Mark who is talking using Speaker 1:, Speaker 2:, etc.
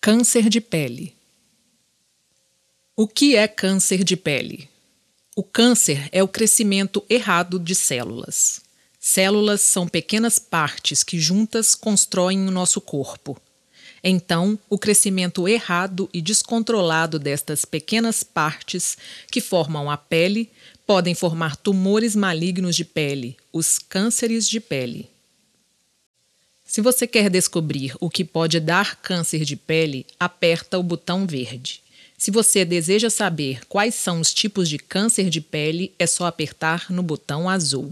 Speaker 1: Câncer de pele. O que é câncer de pele? O câncer é o crescimento errado de células. Células são pequenas partes que juntas constroem o nosso corpo. Então, o crescimento errado e descontrolado destas pequenas partes que formam a pele podem formar tumores malignos de pele, os cânceres de pele. Se você quer descobrir o que pode dar câncer de pele, aperta o botão verde. Se você deseja saber quais são os tipos de câncer de pele, é só apertar no botão azul.